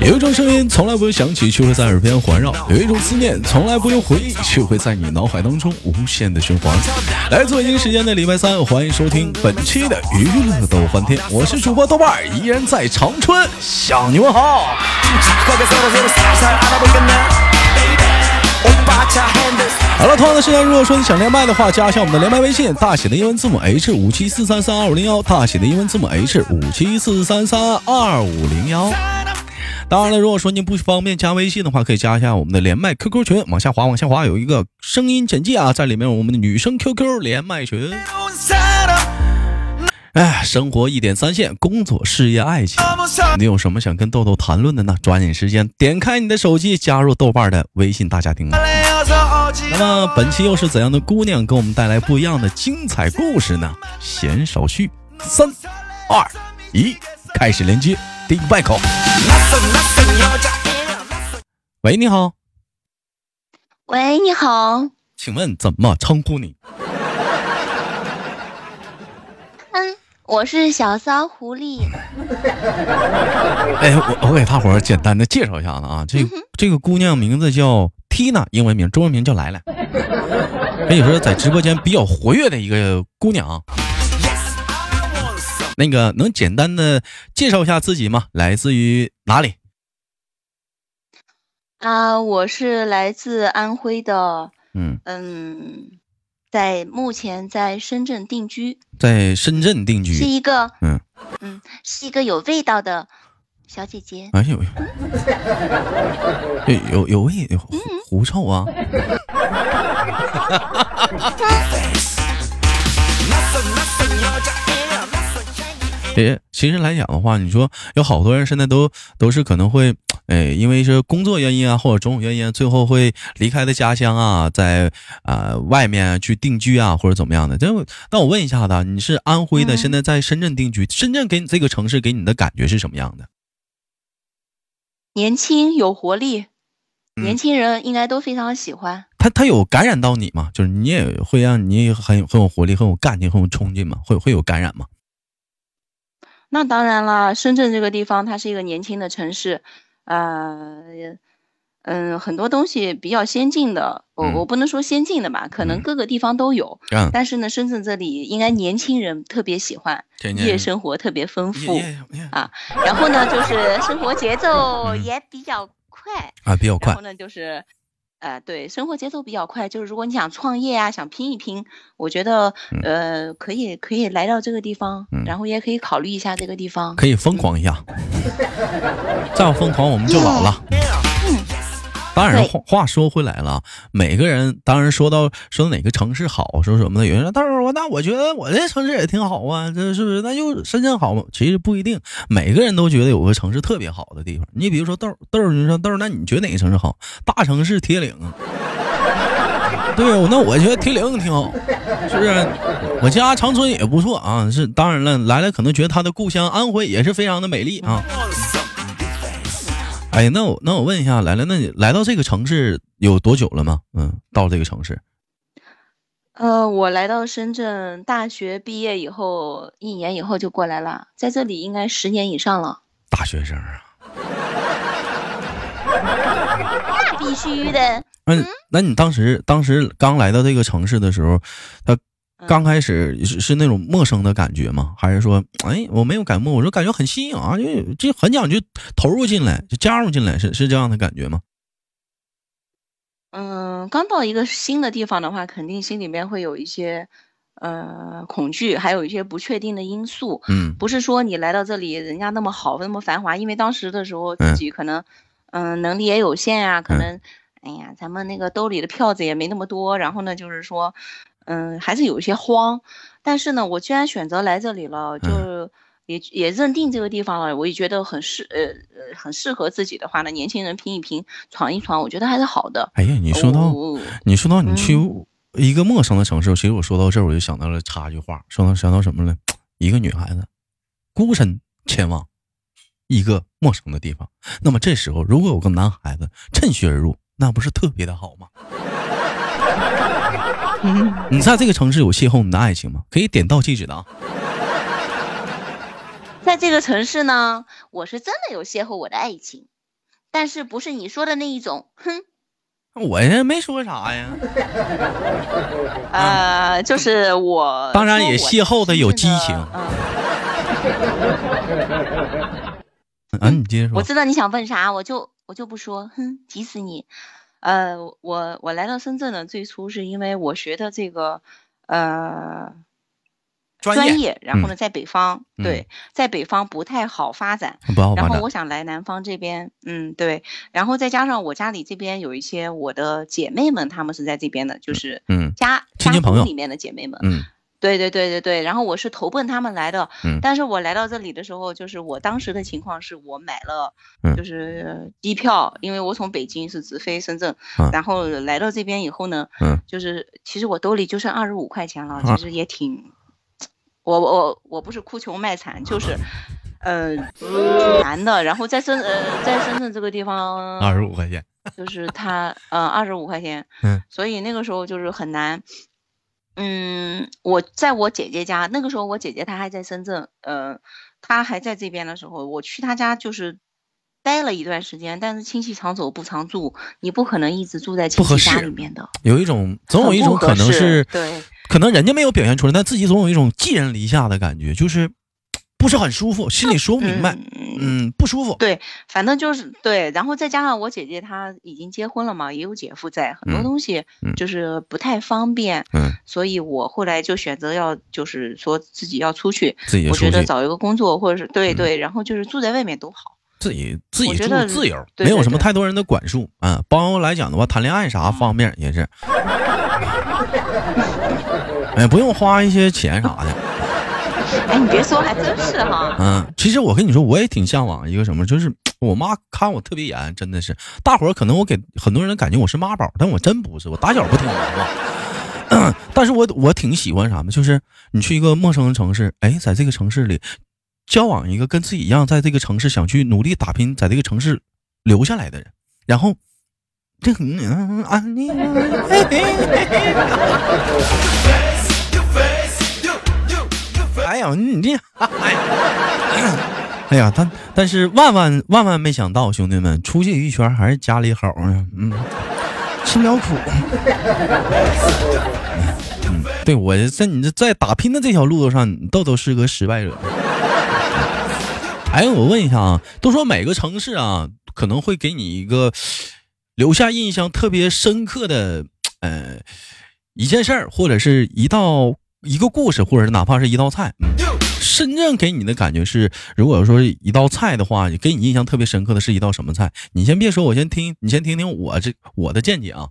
有一种声音从来不用响起，却会在耳边环绕；有一种思念从来不用回忆，却会在你脑海当中无限的循环。来自北京时间的礼拜三，欢迎收听本期的娱乐逗翻天，我是主播豆瓣儿，依然在长春向你们好。好了，同样的时间，如果说你想连麦的话，加一下我们的连麦微信，大写的英文字母 H 五七四三三二五零幺，大写的英文字母 H 五七四三三二五零幺。当然了，如果说您不方便加微信的话，可以加一下我们的连麦 QQ 群，往下滑，往下滑有一个声音简介啊，在里面我们的女生 QQ 连麦群。哎，生活一点三线，工作、事业、爱情，你有什么想跟豆豆谈论的呢？抓紧时间点开你的手机，加入豆瓣的微信大家庭。那么本期又是怎样的姑娘给我们带来不一样的精彩故事呢？闲少叙，三、二、一，开始连接第一个麦口。喂，你好。喂，你好。请问怎么称呼你？嗯，我是小骚狐狸。哎，我我给大伙儿简单的介绍一下子啊，这这个姑娘名字叫 Tina，英文名，中文名叫来来。可以说在直播间比较活跃的一个姑娘。那个能简单的介绍一下自己吗？来自于哪里？啊，我是来自安徽的。嗯嗯，在目前在深圳定居。在深圳定居。是一个嗯嗯，是一个有味道的小姐姐。哎呦，有有味有狐臭啊。诶，其实来讲的话，你说有好多人现在都都是可能会，哎，因为是工作原因啊，或者种种原因，最后会离开的家乡啊，在啊外面去定居啊，或者怎么样的。这那我问一下子，你是安徽的，现在在深圳定居，深圳给你这个城市给你的感觉是什么样的？年轻有活力，年轻人应该都非常喜欢。他他有感染到你吗？就是你也会让你很很有活力，很有干劲，很有冲劲吗？会会有感染吗？那当然啦，深圳这个地方它是一个年轻的城市，呃，嗯，很多东西比较先进的，我我不能说先进的吧，可能各个地方都有，但是呢，深圳这里应该年轻人特别喜欢，夜生活特别丰富啊，然后呢，就是生活节奏也比较快啊，比较。快，然后呢，就是。呃，对，生活节奏比较快，就是如果你想创业啊，想拼一拼，我觉得呃，可以可以来到这个地方，然后也可以考虑一下这个地方，可以疯狂一下，再不疯狂我们就老了。当然话话说回来了，每个人当然说到说哪个城市好，说什么的，有人说豆儿我那我觉得我这城市也挺好啊，这是不是？那就深圳好吗？其实不一定，每个人都觉得有个城市特别好的地方。你比如说豆儿豆儿，你说豆儿，那你觉得哪个城市好？大城市铁岭，对，那我觉得铁岭挺好，是不是？我家长春也不错啊，是当然了，来了可能觉得他的故乡安徽也是非常的美丽啊。哎，那我那我问一下，来了，那你来到这个城市有多久了吗？嗯，到这个城市，呃，我来到深圳，大学毕业以后一年以后就过来了，在这里应该十年以上了。大学生啊，那必须的。嗯，那你当时当时刚来到这个城市的时候，他。刚开始是是那种陌生的感觉吗？还是说，哎，我没有感冒，我说感觉很新颖啊，就就很讲就投入进来，就加入进来，是是这样的感觉吗？嗯，刚到一个新的地方的话，肯定心里面会有一些呃恐惧，还有一些不确定的因素。嗯，不是说你来到这里人家那么好，那么繁华，因为当时的时候自己可能嗯能力也有限呀，可能哎呀咱们那个兜里的票子也没那么多，然后呢就是说。嗯，还是有一些慌，但是呢，我既然选择来这里了，就也也认定这个地方了，我也觉得很适呃呃很适合自己的话呢，年轻人拼一拼，闯一闯，我觉得还是好的。哎呀，你说到你说到你去一个陌生的城市，其实我说到这儿我就想到了插一句话，说到想到什么呢？一个女孩子孤身前往一个陌生的地方，那么这时候如果有个男孩子趁虚而入，那不是特别的好吗？你在这个城市有邂逅你的爱情吗？可以点到即止的啊。在这个城市呢，我是真的有邂逅我的爱情。但是不是你说的那一种，哼。我也没说啥呀。呃，就是我。当然也邂逅的有激情。嗯，你接着说。我知道你想问啥，我就我就不说，哼，急死你。呃，我我来到深圳呢，最初是因为我学的这个，呃。专业，然后呢，在北方，对，在北方不太好发展，然后我想来南方这边，嗯，对，然后再加上我家里这边有一些我的姐妹们，她们是在这边的，就是嗯，家亲戚朋友里面的姐妹们，嗯，对对对对对，然后我是投奔他们来的，嗯，但是我来到这里的时候，就是我当时的情况是我买了，就是机票，因为我从北京是直飞深圳，然后来到这边以后呢，嗯，就是其实我兜里就剩二十五块钱了，其实也挺。我我我不是哭穷卖惨，就是，呃，挺难的。然后在深呃在深圳这个地方，二十五块钱，就是他呃二十五块钱，嗯，所以那个时候就是很难。嗯，我在我姐姐家，那个时候我姐姐她还在深圳，呃，她还在这边的时候，我去她家就是待了一段时间。但是亲戚常走不常住，你不可能一直住在亲戚家里面的。有一种总有一种可能是对。可能人家没有表现出来，但自己总有一种寄人篱下的感觉，就是不是很舒服，心里说不明白，嗯，不舒服。对，反正就是对，然后再加上我姐姐她已经结婚了嘛，也有姐夫在，很多东西就是不太方便，嗯，所以我后来就选择要就是说自己要出去，自己我觉得找一个工作或者是对对，然后就是住在外面都好，自己自己住自由，没有什么太多人的管束啊。包括来讲的话，谈恋爱啥方面也是。哎，不用花一些钱啥的。哎，你别说，还真是哈。嗯，其实我跟你说，我也挺向往一个什么，就是我妈看我特别严，真的是。大伙儿可能我给很多人感觉我是妈宝，但我真不是，我打小不听妈话。但是我我挺喜欢啥呢？就是你去一个陌生的城市，哎，在这个城市里交往一个跟自己一样，在这个城市想去努力打拼，在这个城市留下来的人，然后。这嗯啊你，哎呀你这，哎呀他，但是万万万万没想到，兄弟们出去一圈还是家里好啊，嗯，吃不了苦。嗯，对我在你这在打拼的这条路途上，豆豆是个失败者。哎，我问一下啊，都说每个城市啊，可能会给你一个。留下印象特别深刻的，呃，一件事儿，或者是一道一个故事，或者是哪怕是一道菜。嗯，深圳给你的感觉是，如果说一道菜的话，给你印象特别深刻的是一道什么菜？你先别说，我先听，你先听听我这我的见解啊。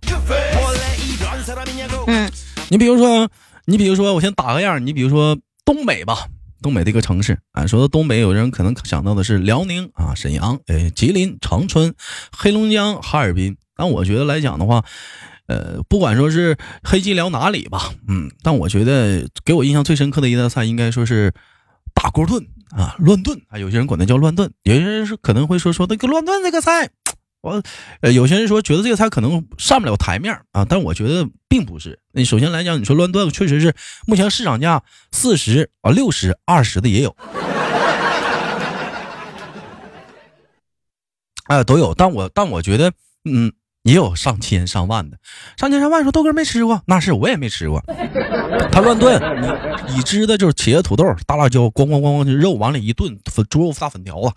嗯，你比如说，你比如说，我先打个样，你比如说东北吧。东北这个城市啊，说到东北，有人可能想到的是辽宁啊、沈阳、哎、吉林、长春、黑龙江、哈尔滨。但我觉得来讲的话，呃，不管说是黑吉辽哪里吧，嗯，但我觉得给我印象最深刻的一道菜，应该说是大锅炖啊，乱炖啊，有些人管它叫乱炖，有些人是可能会说说那个乱炖这个菜。我，呃，有些人说觉得这个菜可能上不了台面啊，但我觉得并不是。你首先来讲，你说乱炖确实是目前市场价四十啊、六十、二十的也有，哎，都有。但我但我觉得，嗯。也有上千上万的，上千上万说豆哥没吃过，那是我也没吃过。他乱炖，你已知的就是茄子、土豆、大辣椒，咣咣咣咣就，肉往里一炖，猪肉大粉条啊。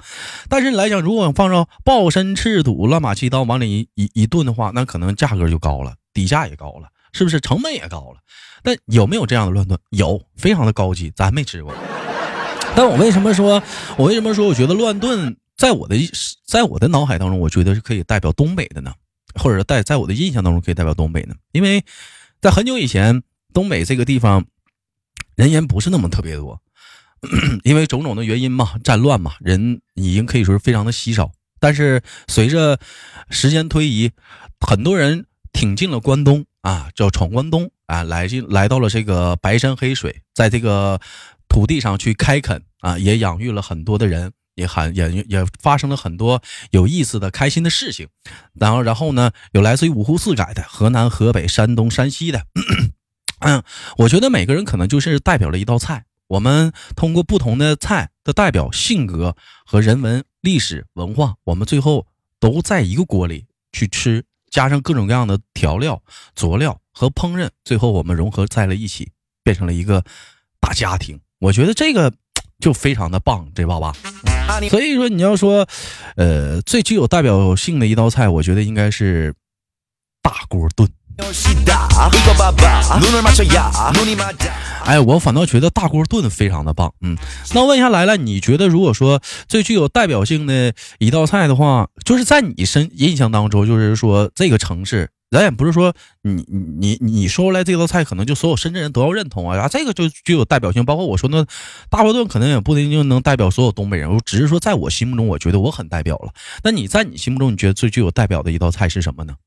但是来讲，如果放上鲍参、赤肚、乱马七刀往里一一一炖的话，那可能价格就高了，底价也高了，是不是？成本也高了。但有没有这样的乱炖？有，非常的高级，咱没吃过。但我为什么说，我为什么说，我觉得乱炖在我的在我的脑海当中，我觉得是可以代表东北的呢？或者代在我的印象当中可以代表东北呢？因为在很久以前，东北这个地方人烟不是那么特别多，因为种种的原因嘛，战乱嘛，人已经可以说是非常的稀少。但是随着时间推移，很多人挺进了关东啊，叫闯关东啊，来进来到了这个白山黑水，在这个土地上去开垦啊，也养育了很多的人。也很也也发生了很多有意思的、开心的事情，然后然后呢，有来自于五湖四海的河南、河北、山东、山西的，嗯，我觉得每个人可能就是代表了一道菜。我们通过不同的菜的代表性格和人文历史文化，我们最后都在一个锅里去吃，加上各种各样的调料、佐料和烹饪，最后我们融合在了一起，变成了一个大家庭。我觉得这个就非常的棒，这爸爸。所以说，你要说，呃，最具有代表性的一道菜，我觉得应该是大锅炖。哎，我反倒觉得大锅炖非常的棒。嗯，那问一下来了，你觉得如果说最具有代表性的一道菜的话，就是在你身印象当中，就是说这个城市，咱也不是说你你你你说出来这道菜，可能就所有深圳人都要认同啊，然后这个就具有代表性。包括我说那大锅炖，可能也不一定能代表所有东北人，我只是说在我心目中，我觉得我很代表了。那你在你心目中，你觉得最具有代表的一道菜是什么呢？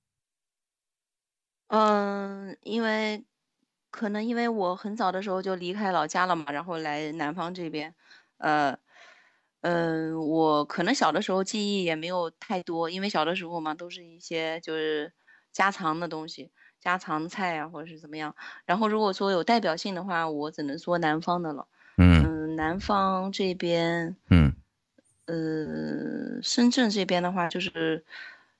嗯，因为可能因为我很早的时候就离开老家了嘛，然后来南方这边，呃，嗯，我可能小的时候记忆也没有太多，因为小的时候嘛，都是一些就是家常的东西，家常菜啊，或者是怎么样。然后如果说有代表性的话，我只能说南方的了。嗯，南方这边，嗯，呃，深圳这边的话就是。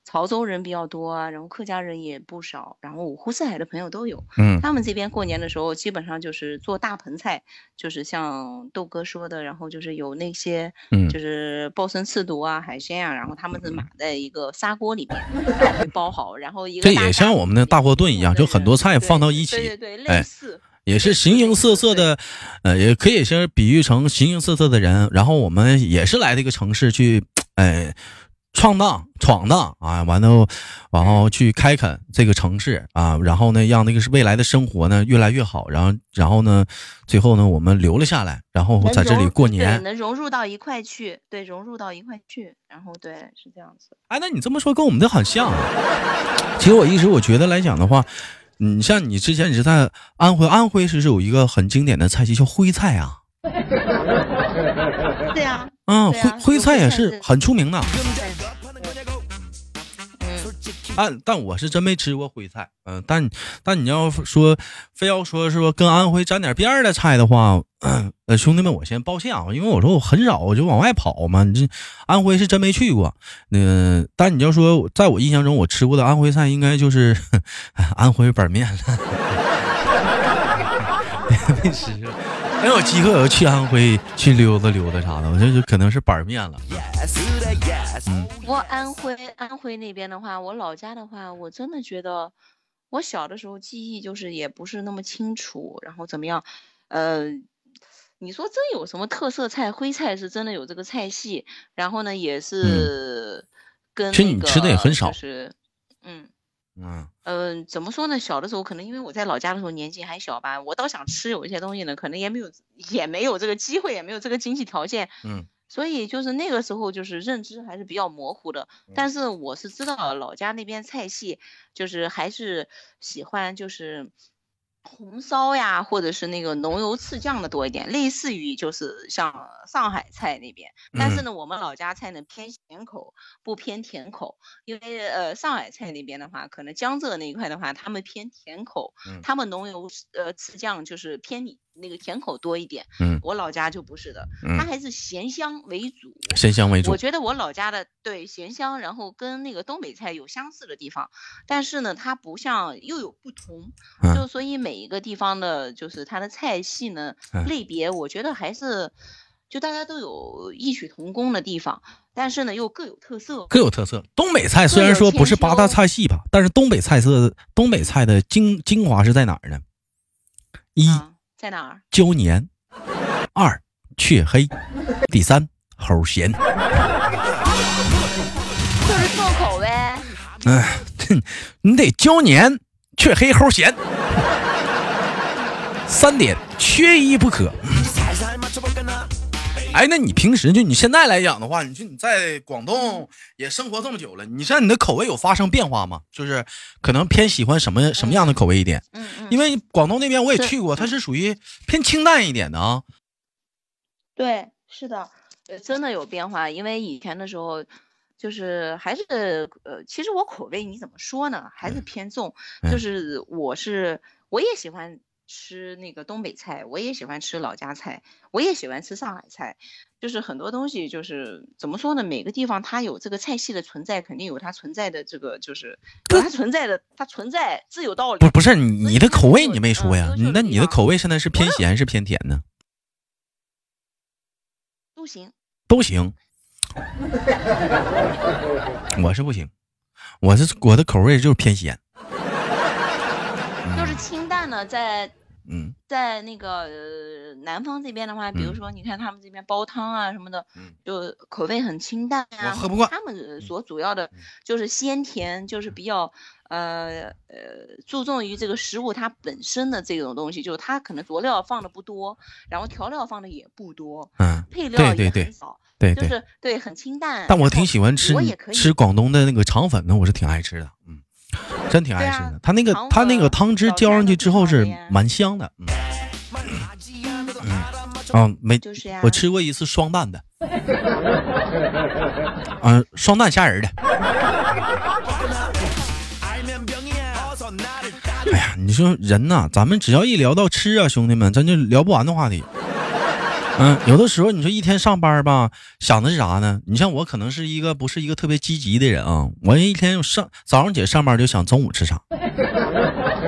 潮州人比较多啊，然后客家人也不少，然后五湖四海的朋友都有。嗯，他们这边过年的时候，基本上就是做大盆菜，就是像豆哥说的，然后就是有那些，嗯，就是鲍参翅肚啊、海鲜啊，然后他们是码在一个砂锅里面，会包好，然后一个。这也像我们的大锅炖一样，就很多菜放到一起，对对对，类似，也是形形色色的，呃，也可以是比喻成形形色色的人。然后我们也是来这个城市去，哎。闯荡，闯荡啊！完了，然后去开垦这个城市啊！然后呢，让那个是未来的生活呢越来越好。然后，然后呢，最后呢，我们留了下来，然后在这里过年，能融入到一块去，对，融入到一块去。然后，对，是这样子。哎，那你这么说，跟我们的很像。啊其实我一直我觉得来讲的话，你像你之前你是在安徽，安徽是是有一个很经典的菜系叫徽菜啊。对呀。嗯，徽徽菜也是很出名的。但但我是真没吃过徽菜，嗯，但但你要说非要说说跟安徽沾点边儿的菜的话，呃，兄弟们，我先抱歉啊，因为我说我很少我就往外跑嘛，你这安徽是真没去过，嗯，但你要说在我印象中我吃过的安徽菜，应该就是安徽板面了，没吃过。没有机会，我要去安徽去溜达溜达啥的，我这就可能是板面了。嗯，不过安徽安徽那边的话，我老家的话，我真的觉得我小的时候记忆就是也不是那么清楚，然后怎么样？呃，你说真有什么特色菜？徽菜是真的有这个菜系，然后呢也是跟其实你吃的也很少，是嗯。嗯嗯，怎么说呢？小的时候可能因为我在老家的时候年纪还小吧，我倒想吃有一些东西呢，可能也没有也没有这个机会，也没有这个经济条件。嗯，所以就是那个时候就是认知还是比较模糊的。但是我是知道老家那边菜系，就是还是喜欢就是。红烧呀，或者是那个浓油赤酱的多一点，类似于就是像上海菜那边。但是呢，我们老家菜呢偏咸口，不偏甜口。因为呃，上海菜那边的话，可能江浙那一块的话，他们偏甜口，他们浓油呃赤酱就是偏你。那个甜口多一点，嗯，我老家就不是的，它还是咸香为主，咸香为主。我觉得我老家的对咸香，然后跟那个东北菜有相似的地方，但是呢，它不像又有不同，就所以每一个地方的，就是它的菜系呢类别，我觉得还是就大家都有异曲同工的地方，但是呢又各有特色，各有特色。东北菜虽然说不是八大菜系吧，但是东北菜色，东北菜的精精华是在哪儿呢？一。在哪儿？胶黏，二雀黑，第三猴咸。就是重口呗。嗯，你得胶粘、雀黑、猴咸，三点缺一不可。哎，那你平时就你现在来讲的话，你说你在广东也生活这么久了，你像你的口味有发生变化吗？就是可能偏喜欢什么什么样的口味一点？嗯嗯。因为广东那边我也去过，它是属于偏清淡一点的啊。对，是的，呃，真的有变化。因为以前的时候，就是还是呃，其实我口味你怎么说呢？还是偏重。就是我是我也喜欢吃那个东北菜，我也喜欢吃老家菜，我也喜欢吃上海菜。就是很多东西，就是怎么说呢？每个地方它有这个菜系的存在，肯定有它存在的这个，就是有它存在的，它存在自有道理。不不是你的口味你没说呀？那你的口味现在是偏咸是偏甜呢？都行，都行。我是不行，我是我的口味就是偏咸，就是清淡的在。嗯，在那个南方这边的话，比如说你看他们这边煲汤啊什么的，就口味很清淡啊。喝不惯。他们所主要的就是鲜甜，就是比较呃呃注重于这个食物它本身的这种东西，就是它可能佐料放的不多，然后调料放的也不多，嗯，配料也很少，对对，就是对很清淡。但我挺喜欢吃吃广东的那个肠粉的，我是挺爱吃的，嗯。真挺爱吃的，他那个他那个汤汁浇上去之后是蛮香的，嗯。嗯啊没，我吃过一次双蛋的，嗯双蛋虾仁的。哎呀，你说人呐，咱们只要一聊到吃啊，兄弟们，咱就聊不完的话题。嗯，有的时候你说一天上班吧，想的是啥呢？你像我可能是一个不是一个特别积极的人啊，我一天上早上起来上班就想中午吃啥，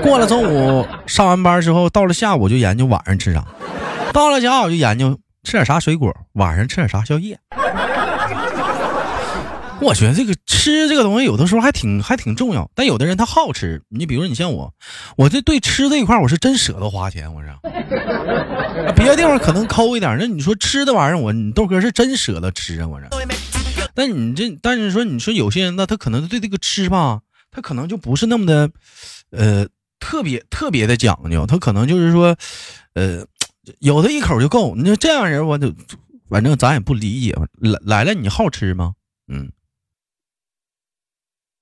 过了中午上完班之后，到了下午就研究晚上吃啥，到了家我就研究吃点啥水果，晚上吃点啥宵夜。我觉得这个吃这个东西有的时候还挺还挺重要，但有的人他好吃。你比如你像我，我这对吃这一块我是真舍得花钱。我是，别的地方可能抠一点，那你说吃的玩意儿，我你豆哥是真舍得吃啊。我这，但你这，但是说你说有些人呢，他可能对这个吃吧，他可能就不是那么的，呃，特别特别的讲究。他可能就是说，呃，有的一口就够。你说这样人，我就反正咱也不理解。来来了，你好吃吗？嗯。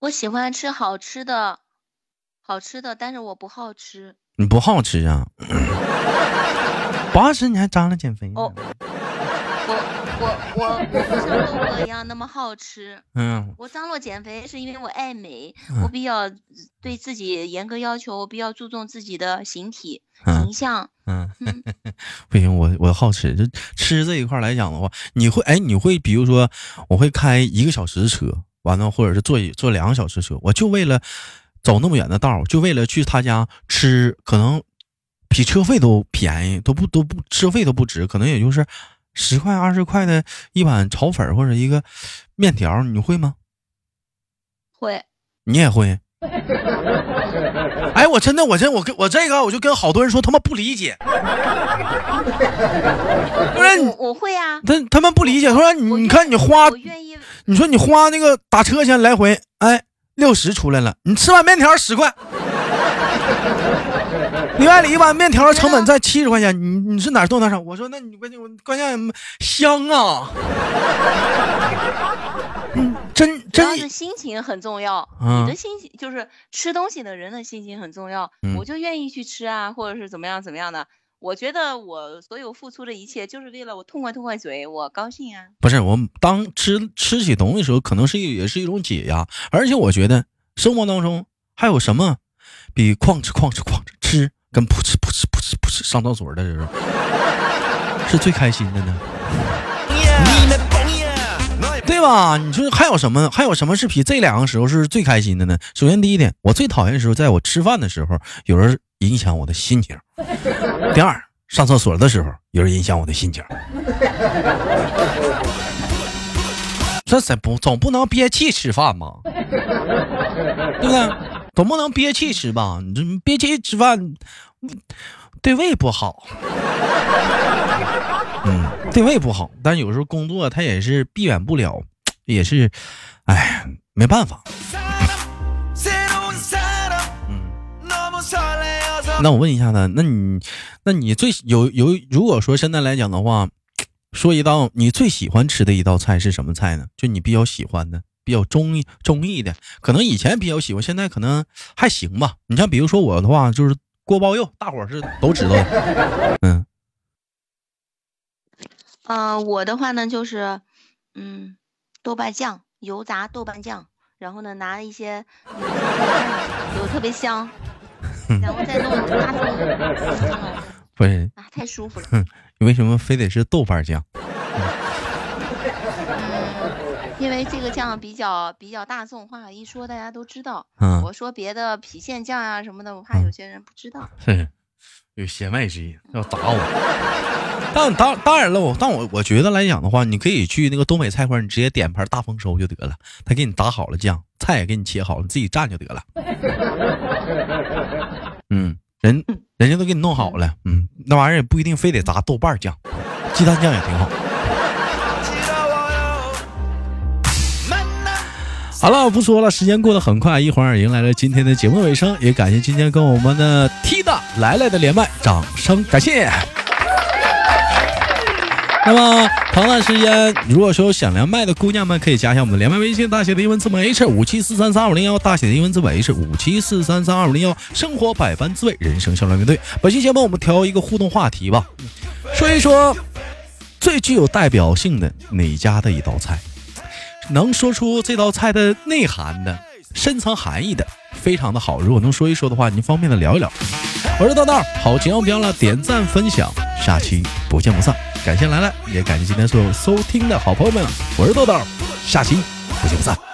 我喜欢吃好吃的，好吃的，但是我不好吃。你不好吃啊？不好吃你还张罗减肥？哦，我我我我不像豆哥一样那么好吃。嗯，我张罗减肥是因为我爱美，我比较对自己严格要求，我比较注重自己的形体形象。嗯，不行，我我好吃，就吃这一块来讲的话，你会哎，你会比如说，我会开一个小时的车。完了，或者是坐一坐两个小时车，我就为了走那么远的道就为了去他家吃，可能比车费都便宜，都不都不车费都不值，可能也就是十块二十块的一碗炒粉或者一个面条，你会吗？会，你也会。哎，我真的，我真我跟我这个，我就跟好多人说，他们不理解。不是，我会啊。他他们不理解，他说你你看你花，你说你花那个打车钱来回，哎，六十出来了，你吃碗面条十块，另外一碗面条的成本在七十块钱，你你是哪动哪少？我说那你关键我关键香啊。真真是心情很重要，你的心情就是吃东西的人的心情很重要，我就愿意去吃啊，或者是怎么样怎么样的。我觉得我所有付出的一切，就是为了我痛快痛快嘴，我高兴啊。不是我当吃吃起东西的时候，可能是也是一种解压，而且我觉得生活当中还有什么比哐哧哐哧哐哧吃跟噗哧噗哧噗哧噗哧上厕所的时候 是最开心的呢？对吧？你说还有什么？还有什么是比这两个时候是最开心的呢？首先第一点，我最讨厌的时候，在我吃饭的时候，有人影响我的心情。第二，上厕所的时候，有人影响我的心情。这怎不总不能憋气吃饭吧？对不对？总不能憋气吃吧？你这憋气吃饭，对胃不好。嗯，对胃不好，但有时候工作它也是避免不了，也是，哎，没办法。嗯，那我问一下呢，那你，那你最有有，如果说现在来讲的话，说一道你最喜欢吃的一道菜是什么菜呢？就你比较喜欢的，比较中意中意的，可能以前比较喜欢，现在可能还行吧。你像比如说我的话，就是锅包肉，大伙是都知道的，嗯。嗯，我的话呢就是，嗯，豆瓣酱，油炸豆瓣酱，然后呢拿一些，有特别香，然后再弄大葱，不是啊，太舒服了。你为什么非得是豆瓣酱？因为这个酱比较比较大众化，一说大家都知道。嗯，我说别的郫县酱啊什么的，我怕有些人不知道。是，有弦外之音要打我。但当当然了，我但我我觉得来讲的话，你可以去那个东北菜馆，你直接点盘大丰收就得了，他给你打好了酱，菜也给你切好了，你自己蘸就得了。嗯，人人家都给你弄好了，嗯，那玩意儿也不一定非得砸豆瓣酱，鸡蛋酱也挺好。好了，不说了，时间过得很快，一会儿迎来了今天的节目尾声，也感谢今天跟我们的 T 大来来的连麦，掌声感谢。那么，同段时间，如果说想连麦的姑娘们，可以加一下我们的连麦微信，大写的英文字母 H 五七四三三二五零幺，大写的英文字母 H 五七四三三二五零幺。生活百般滋味，人生笑来面对。本期节目我们挑一个互动话题吧，说一说最具有代表性的哪家的一道菜。能说出这道菜的内涵的、深层含义的，非常的好。如果能说一说的话，您方便的聊一聊。我是豆豆，好节目别忘了点赞分享，下期不见不散。感谢兰兰，也感谢今天所有收听的好朋友们。我是豆豆，下期不见不散。